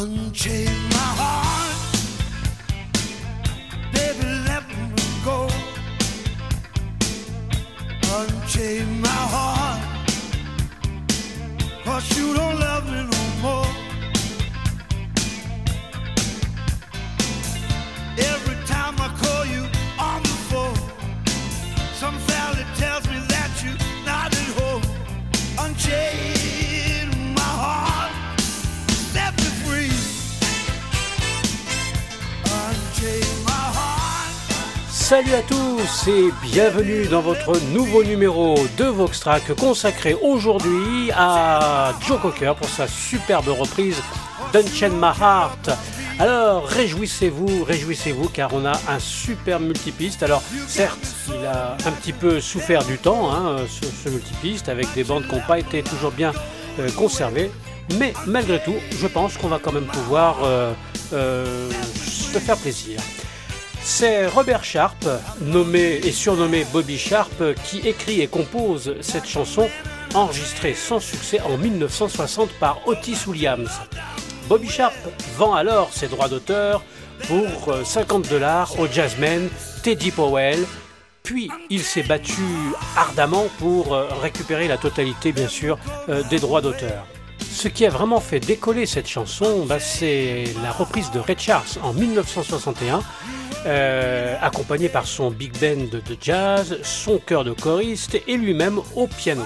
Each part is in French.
Unchain my heart, baby, let me go. Unchain my heart, cause you don't love me Salut à tous et bienvenue dans votre nouveau numéro de Voxtrack consacré aujourd'hui à Joe Cocker pour sa superbe reprise d'Unchain My Heart. Alors réjouissez-vous, réjouissez-vous car on a un super multipiste. Alors certes, il a un petit peu souffert du temps, hein, ce, ce multipiste, avec des bandes qui n'ont pas été toujours bien euh, conservées. Mais malgré tout, je pense qu'on va quand même pouvoir euh, euh, se faire plaisir. C'est Robert Sharp, nommé et surnommé Bobby Sharp, qui écrit et compose cette chanson enregistrée sans succès en 1960 par Otis Williams. Bobby Sharp vend alors ses droits d'auteur pour euh, 50 dollars au jazzman Teddy Powell, puis il s'est battu ardemment pour euh, récupérer la totalité, bien sûr, euh, des droits d'auteur. Ce qui a vraiment fait décoller cette chanson, bah, c'est la reprise de Ray Charles en 1961, euh, accompagné par son big band de jazz, son chœur de choriste et lui-même au piano.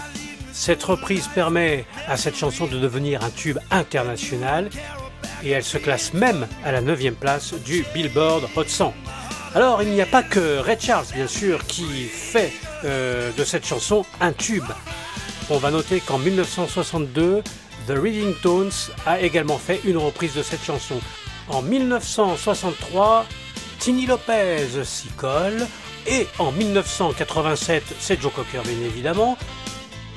Cette reprise permet à cette chanson de devenir un tube international et elle se classe même à la 9 place du Billboard Hot 100. Alors il n'y a pas que Ray Charles bien sûr qui fait euh, de cette chanson un tube. On va noter qu'en 1962, The Reading Tones a également fait une reprise de cette chanson. En 1963, Tini Lopez s'y colle. Et en 1987, c'est Joe Cocker bien évidemment.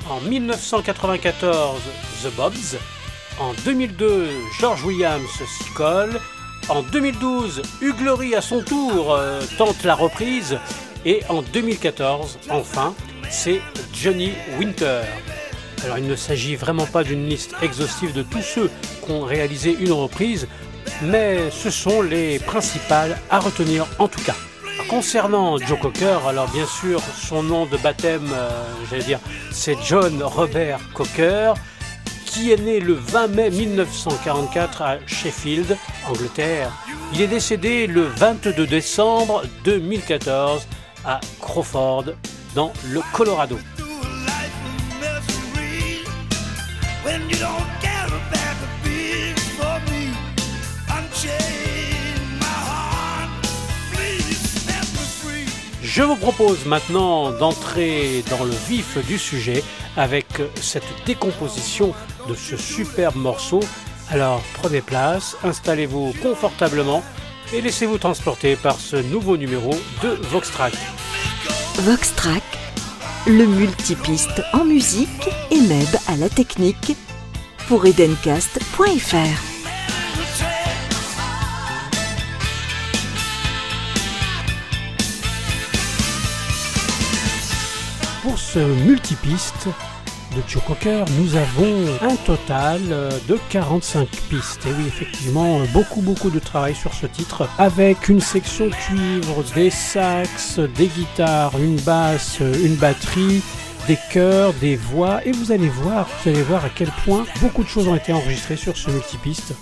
En 1994, The Bobs. En 2002, George Williams s'y colle. En 2012, Hugh Laurie à son tour euh, tente la reprise. Et en 2014, enfin, c'est Johnny Winter. Alors il ne s'agit vraiment pas d'une liste exhaustive de tous ceux qui ont réalisé une reprise, mais ce sont les principales à retenir en tout cas. Concernant Joe Cocker, alors bien sûr son nom de baptême, euh, j'allais dire, c'est John Robert Cocker, qui est né le 20 mai 1944 à Sheffield, Angleterre. Il est décédé le 22 décembre 2014 à Crawford, dans le Colorado. When you don't get a bag of beans for me. Unchain my heart, please set me free. Je vous propose maintenant d'entrer dans le vif du sujet avec cette décomposition de ce superbe morceau. Alors prenez place, installez-vous confortablement et laissez-vous transporter par ce nouveau numéro de Voxtrack. Voxtrack, le multipiste en musique et Meb à la technique pour edencast.fr. Pour ce multipiste de Joe Cocker, nous avons un total euh, de 45 pistes. Et oui, effectivement, euh, beaucoup, beaucoup de travail sur ce titre, avec une section cuivre, des sax, des guitares, une basse, euh, une batterie, des chœurs, des voix, et vous allez voir, vous allez voir à quel point beaucoup de choses ont été enregistrées sur ce multipiste.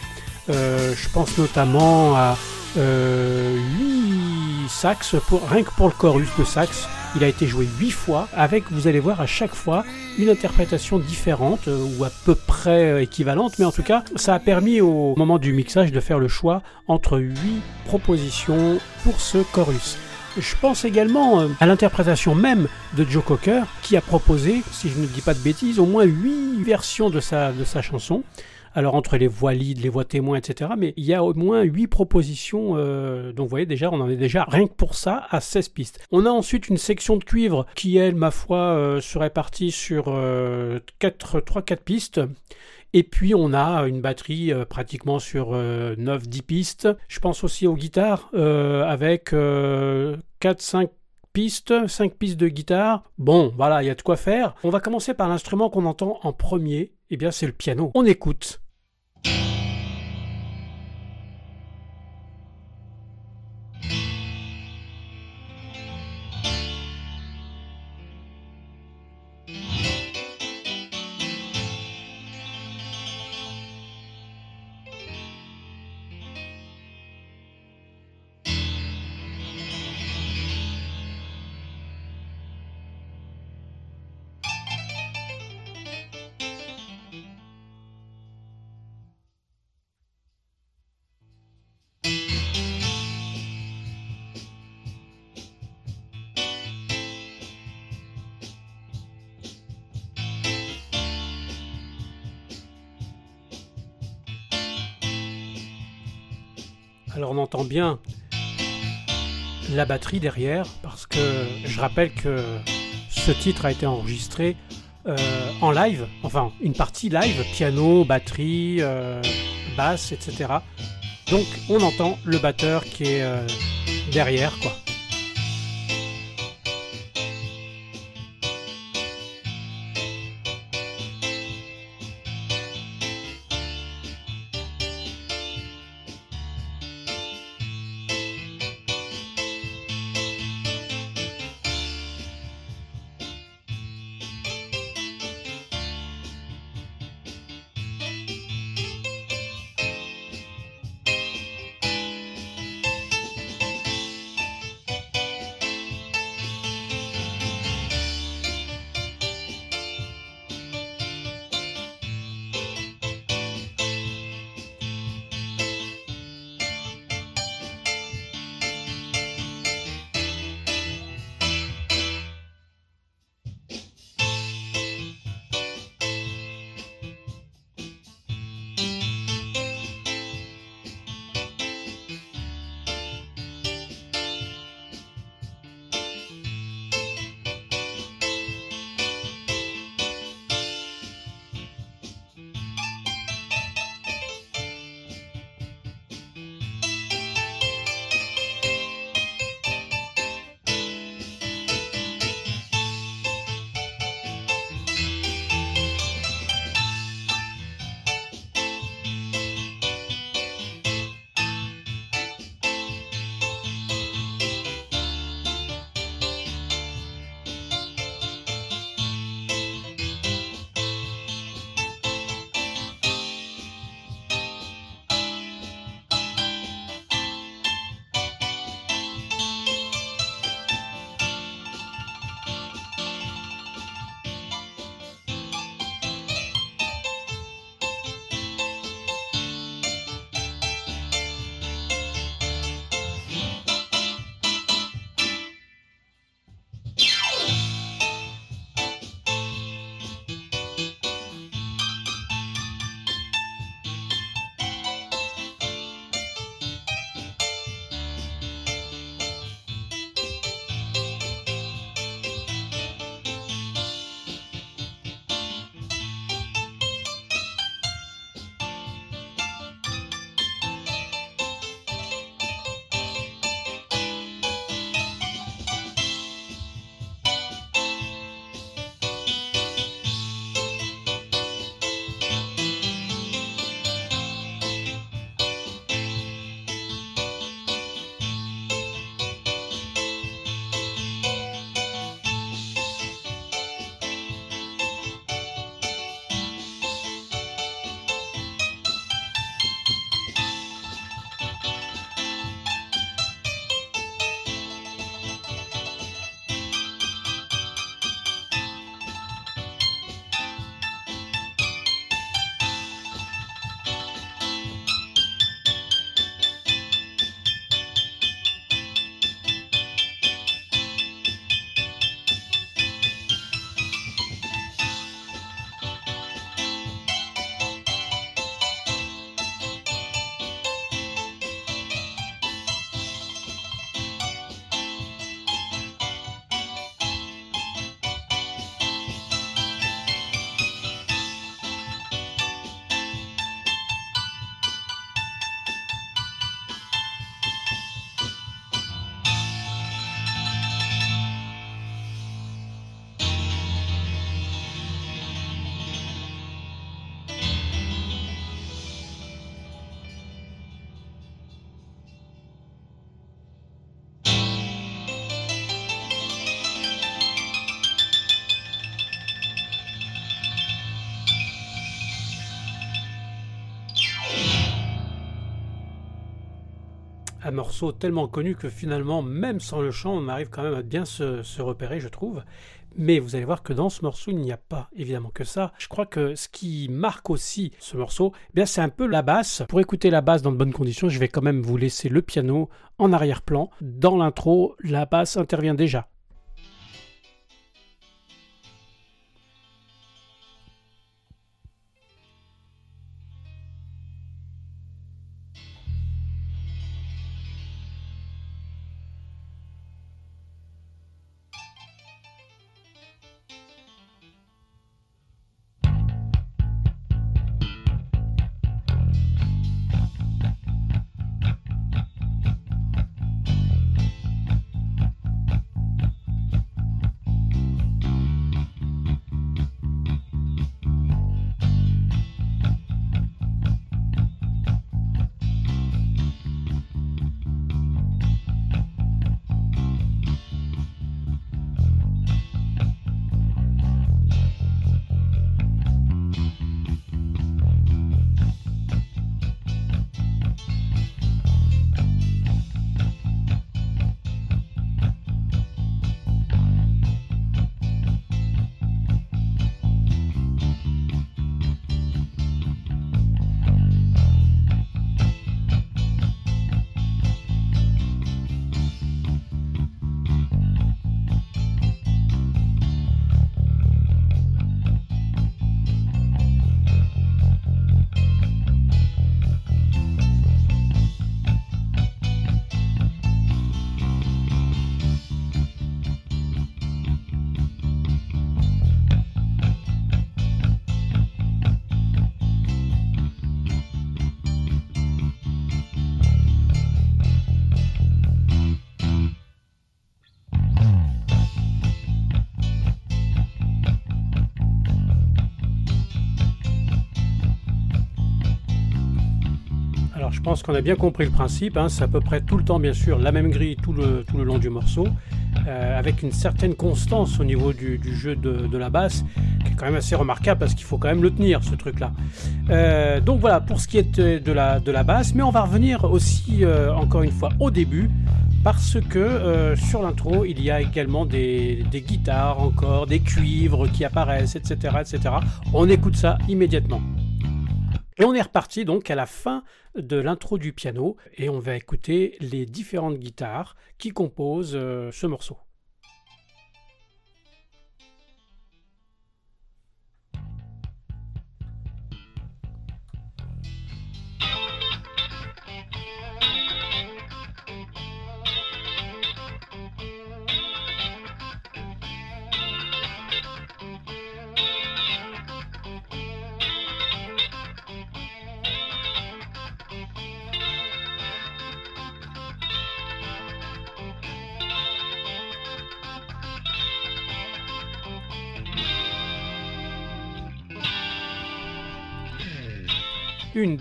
Je pense notamment à euh, 8 sax, pour, rien que pour le chorus de sax, il a été joué 8 fois, avec, vous allez voir, à chaque fois, une interprétation différente, euh, ou à peu près euh, équivalente, mais en tout cas, ça a permis au moment du mixage de faire le choix entre 8 propositions pour ce chorus. Je pense également euh, à l'interprétation même de Joe Cocker, qui a proposé, si je ne dis pas de bêtises, au moins 8 versions de sa, de sa chanson. Alors entre les voix lead, les voix témoins, etc. Mais il y a au moins 8 propositions. Euh, donc vous voyez déjà, on en est déjà rien que pour ça à 16 pistes. On a ensuite une section de cuivre qui, elle, ma foi, euh, serait partie sur 3-4 pistes. Et puis on a une batterie pratiquement sur 9-10 pistes. Je pense aussi aux guitares avec 4-5 pistes, 5 pistes de guitare. Bon, voilà, il y a de quoi faire. On va commencer par l'instrument qu'on entend en premier. Eh bien, c'est le piano. On écoute. you. On entend bien la batterie derrière, parce que je rappelle que ce titre a été enregistré euh, en live, enfin une partie live, piano, batterie, euh, basse, etc. Donc on entend le batteur qui est euh, derrière, quoi. Morceau tellement connu que finalement, même sans le chant, on arrive quand même à bien se, repérer, je trouve. Mais vous allez voir que dans ce morceau, il n'y a pas évidemment que ça. Je crois que ce qui marque aussi ce morceau, eh bien c'est un peu la basse. Pour écouter la basse dans de bonnes conditions, je vais quand même vous laisser le piano en arrière-plan. Dans l'intro, la basse intervient déjà. Pense qu'on a bien compris le principe. Hein. C'est à peu près tout le temps, bien sûr, la même grille tout le, tout le long du morceau, euh, avec une certaine constance au niveau du, jeu de, la basse, qui est quand même assez remarquable parce qu'il faut quand même le tenir, ce truc-là. Euh, donc voilà, pour ce qui est de la, de la basse, mais on va revenir aussi, euh, encore une fois, au début, parce que sur l'intro, il y a également des, des, guitares encore, des cuivres qui apparaissent, etc., etc. On écoute ça immédiatement. Et on est reparti donc à la fin de l'intro du piano et on va écouter les différentes guitares qui composent euh, ce morceau.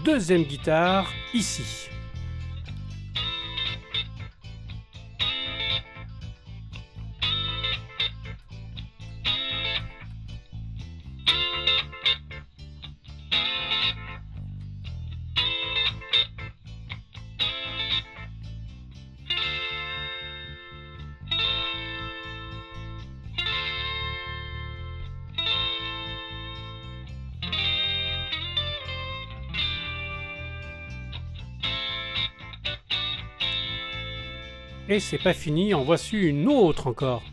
Deuxième guitare ici. Et c'est pas fini, en voici une autre encore.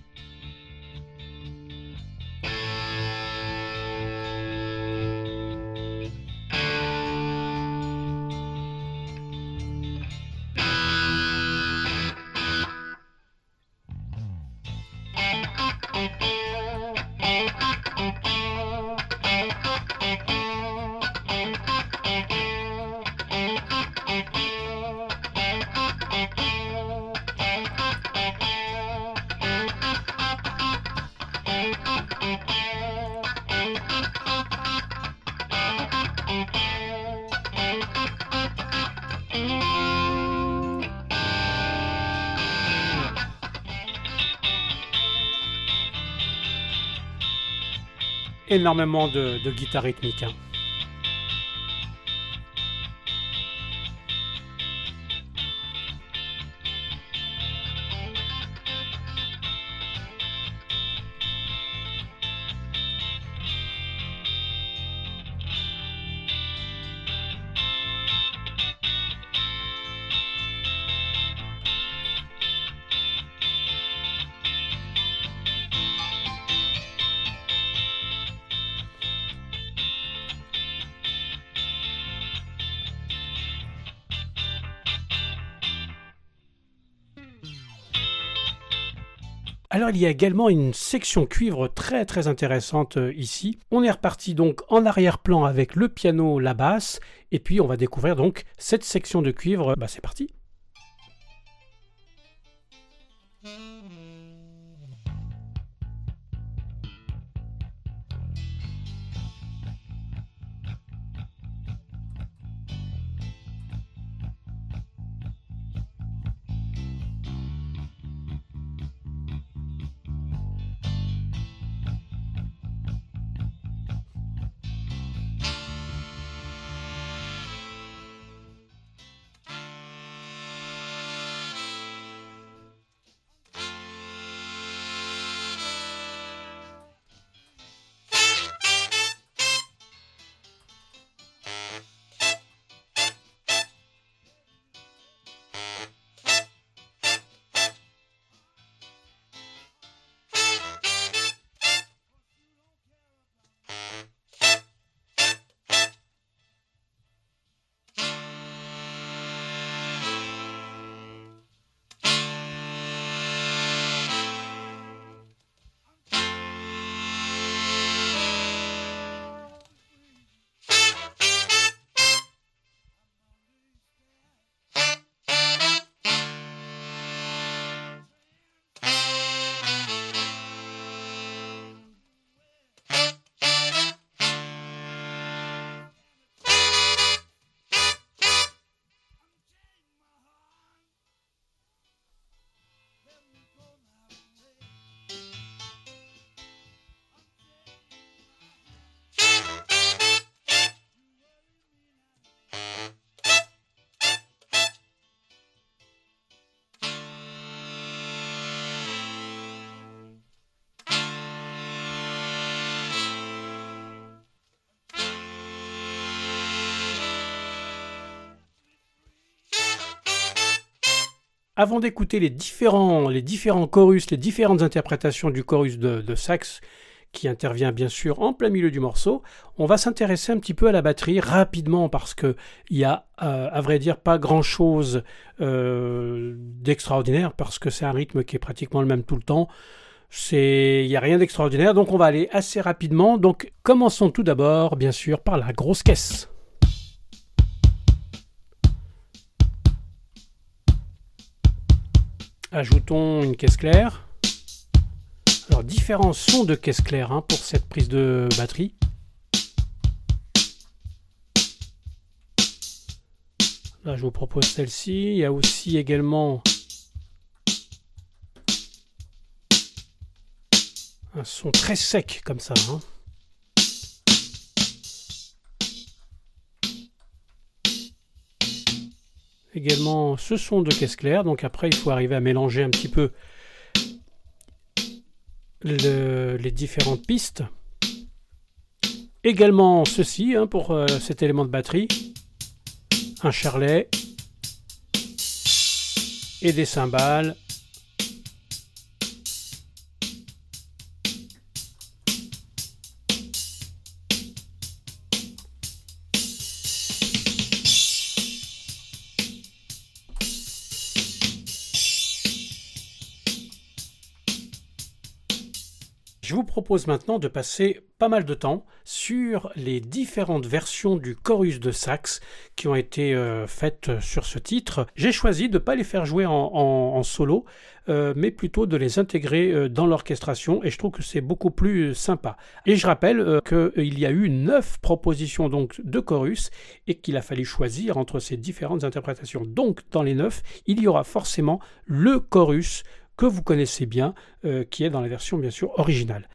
Énormément de, guitare rythmique. Hein. Alors il y a également une section cuivre très très intéressante euh, ici. On est reparti donc en arrière-plan avec le piano, la basse, et puis on va découvrir donc cette section de cuivre. Bah c'est parti. Avant d'écouter les différents, les différents chorus, les différentes interprétations du chorus de, sax, qui intervient bien sûr en plein milieu du morceau, on va s'intéresser un petit peu à la batterie rapidement parce qu'il y a, euh, à vrai dire, pas grand-chose euh, d'extraordinaire parce que c'est un rythme qui est pratiquement le même tout le temps. Il n'y a rien d'extraordinaire, donc on va aller assez rapidement. Donc commençons tout d'abord, bien sûr, par la grosse caisse. Ajoutons une caisse claire. Alors différents sons de caisse claire hein, pour cette prise de batterie. Là je vous propose celle-ci. Il y a aussi également un son très sec comme ça. Hein. Également ce son de caisse claire. Donc après, il faut arriver à mélanger un petit peu les différentes pistes. Également ceci hein, pour euh, cet élément de batterie. Un charlet et des cymbales propose maintenant de passer pas mal de temps sur les différentes versions du chorus de sax qui ont été euh, faites sur ce titre. J'ai choisi de ne pas les faire jouer en, solo, euh, mais plutôt de les intégrer euh, dans l'orchestration et je trouve que c'est beaucoup plus sympa. Et je rappelle qu'il y a eu neuf propositions donc de chorus et qu'il a fallu choisir entre ces différentes interprétations. Donc dans les neuf, il y aura forcément le chorus que vous connaissez bien, euh, qui est dans la version bien sûr originale.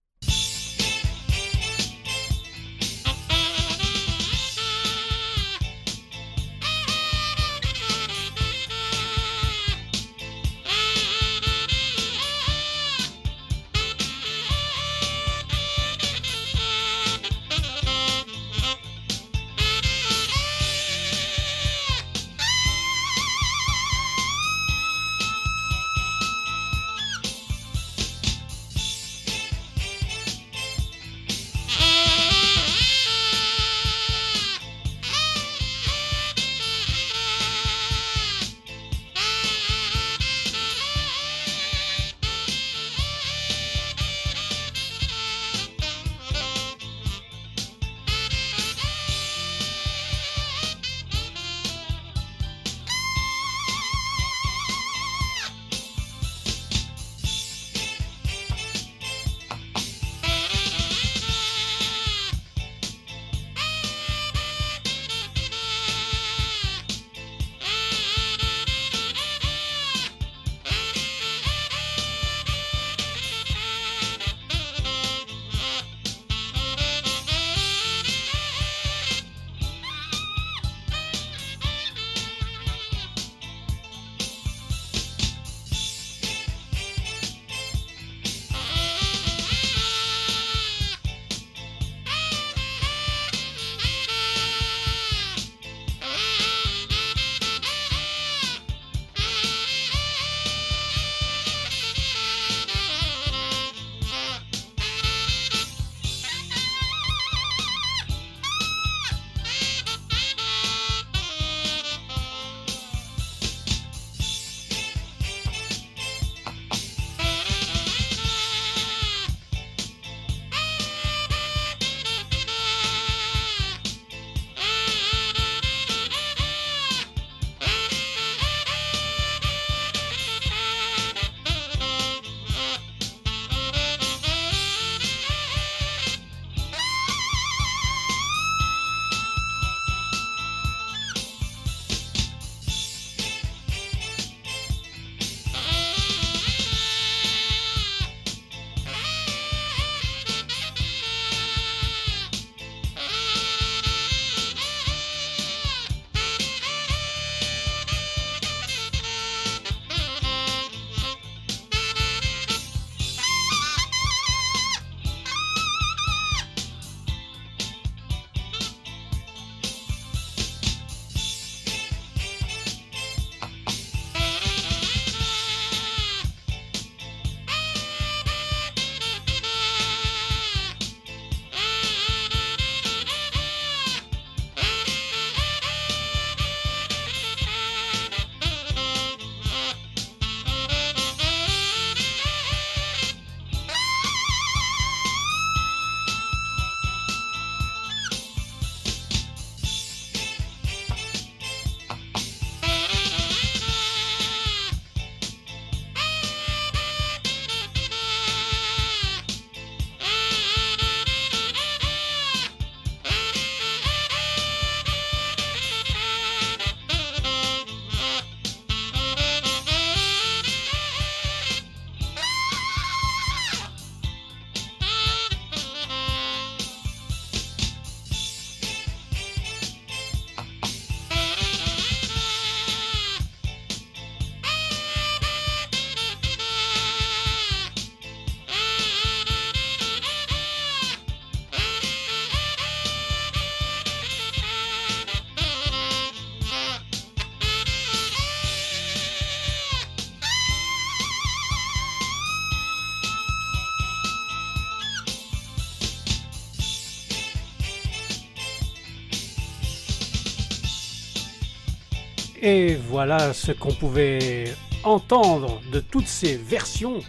Et voilà ce qu'on pouvait entendre de toutes ces versions.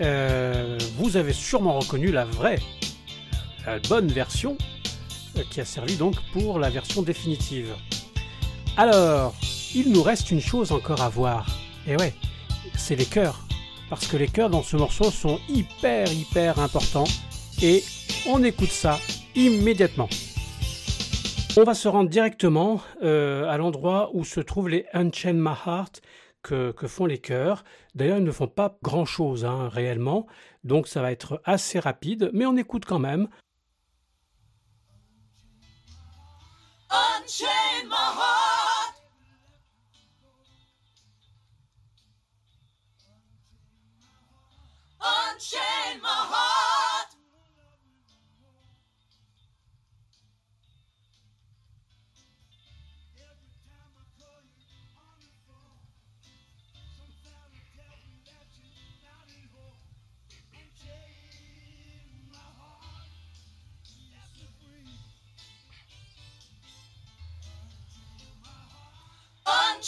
Euh, vous avez sûrement reconnu la vraie, la bonne version euh, qui a servi donc pour la version définitive. Alors, il nous reste une chose encore à voir. Et ouais, c'est les chœurs. Parce que les chœurs dans ce morceau sont hyper hyper importants. Et on écoute ça immédiatement. On va se rendre directement euh, à l'endroit où se trouvent les Unchain My Heart que, font les chœurs. D'ailleurs, ils ne font pas grand-chose hein, réellement, donc ça va être assez rapide, mais on écoute quand même. My.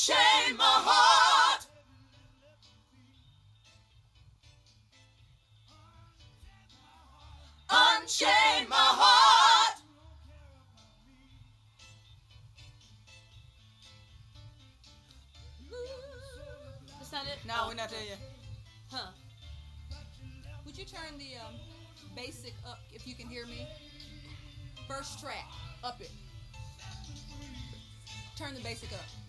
Unchain my heart. Unchain my heart. Is that it? No, Oh. we're not there yet. Huh. Would you turn the um, basic up if you can hear me? First track, up it. Turn the basic up.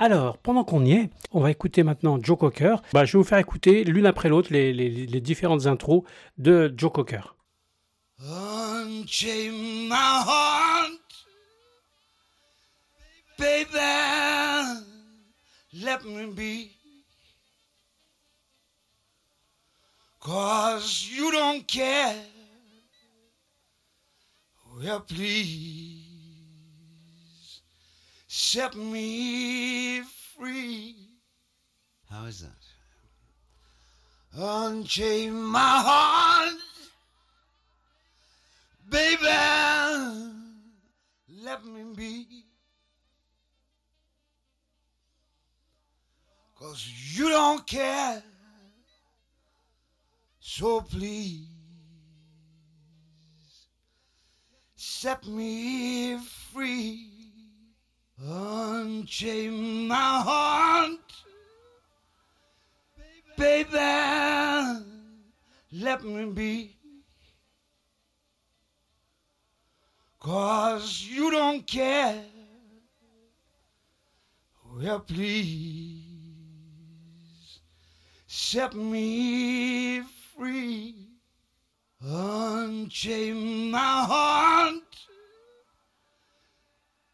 Alors, pendant qu'on y est, on va écouter maintenant Joe Cocker. Bah, je vais vous faire écouter l'une après l'autre les, les- différentes intros de Joe Cocker. Set me free. How is that? Unchain my heart. Baby, let me be. Cause you don't care. So please set me free. Unchain my heart. Baby, let me be. Cause you don't care. Well, please set me free. Unchain my heart.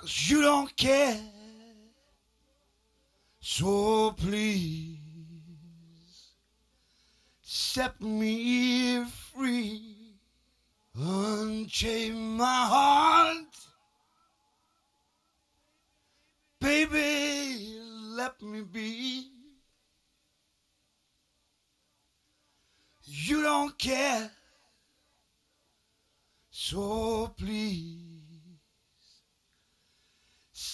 Cause you don't care. So please set me free. Unchain my heart. Baby, let me be. You don't care. So please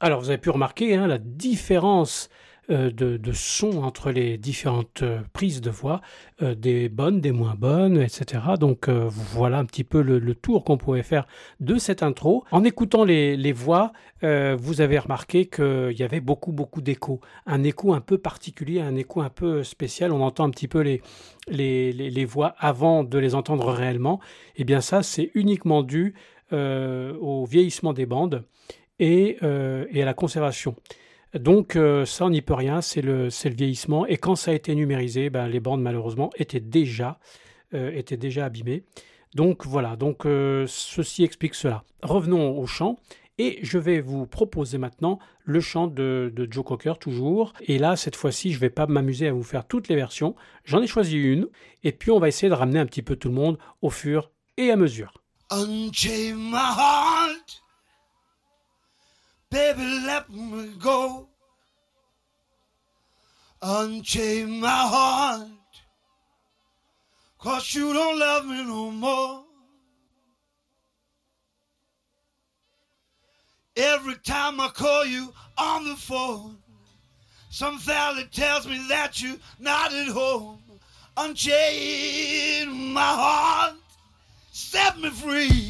Alors, vous avez pu remarquer hein, la différence euh, de, de son entre les différentes euh, prises de voix, euh, des bonnes, des moins bonnes, etc. Donc voilà un petit peu le, le tour qu'on pouvait faire de cette intro. En écoutant les, les voix, vous avez remarqué qu'il y avait beaucoup, beaucoup d'écho. Un écho un peu particulier, un écho un peu spécial. On entend un petit peu les, les, les- les voix avant de les entendre réellement. Et bien ça, c'est uniquement dû au vieillissement des bandes et, euh, et à la conservation. Donc euh, ça, on n'y peut rien, c'est le, vieillissement. Et quand ça a été numérisé, ben, les bandes, malheureusement, étaient déjà, euh, étaient déjà abîmées. Donc voilà, donc ceci explique cela. Revenons au chant. Et je vais vous proposer maintenant le chant de, Joe Cocker, toujours. Et là, cette fois-ci, je ne vais pas m'amuser à vous faire toutes les versions. J'en ai choisi une. Et puis, on va essayer de ramener un petit peu tout le monde au fur et à mesure. Baby, let me go. Unchain my heart. Cause you don't love me no more. Every time I call you on the phone, some fella tells me that you're not at home. Unchain my heart set me free.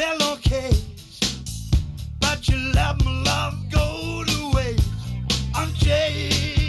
Pillowcase, but you let my love go to waste. Unchain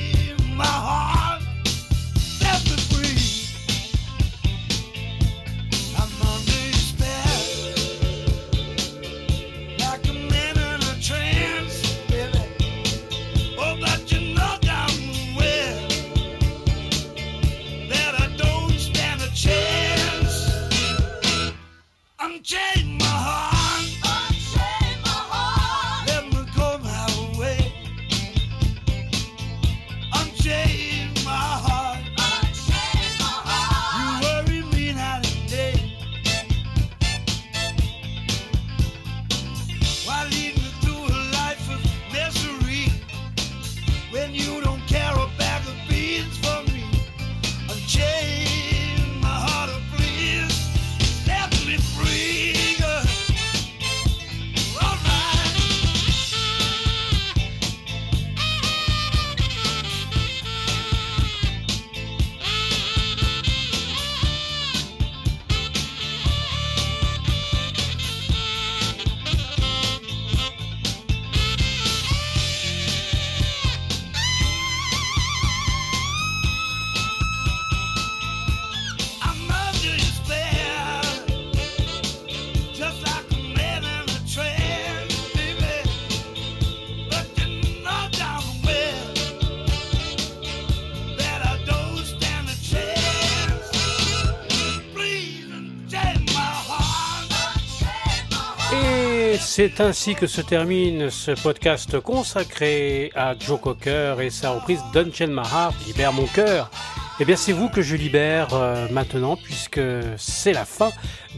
c'est ainsi que se termine ce podcast consacré à Joe Cocker et sa reprise d'Unchain My Heart, Libère mon cœur. Eh bien, c'est vous que je libère euh, maintenant, puisque c'est la fin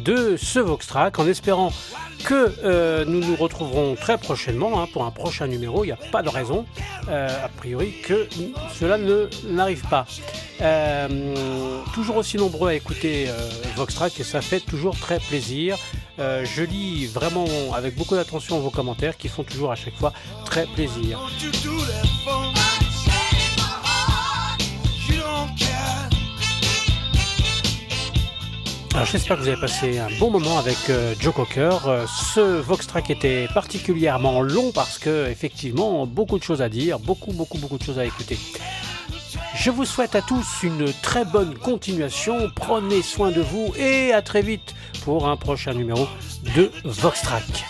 de ce Vox Track, en espérant que euh, nous nous retrouverons très prochainement hein, pour un prochain numéro. Il n'y a pas de raison, euh, a priori, que cela ne n'arrive pas. Toujours aussi nombreux à écouter euh, Vox Track et ça fait toujours très plaisir. Euh, je lis vraiment avec beaucoup d'attention vos commentaires qui font toujours à chaque fois très plaisir. Alors j'espère que vous avez passé un bon moment avec euh, Joe Cocker. Euh, ce Vox Track était particulièrement long parce que effectivement beaucoup de choses à dire, beaucoup beaucoup beaucoup de choses à écouter. Je vous souhaite à tous une très bonne continuation, prenez soin de vous et à très vite pour un prochain numéro de Vox Track.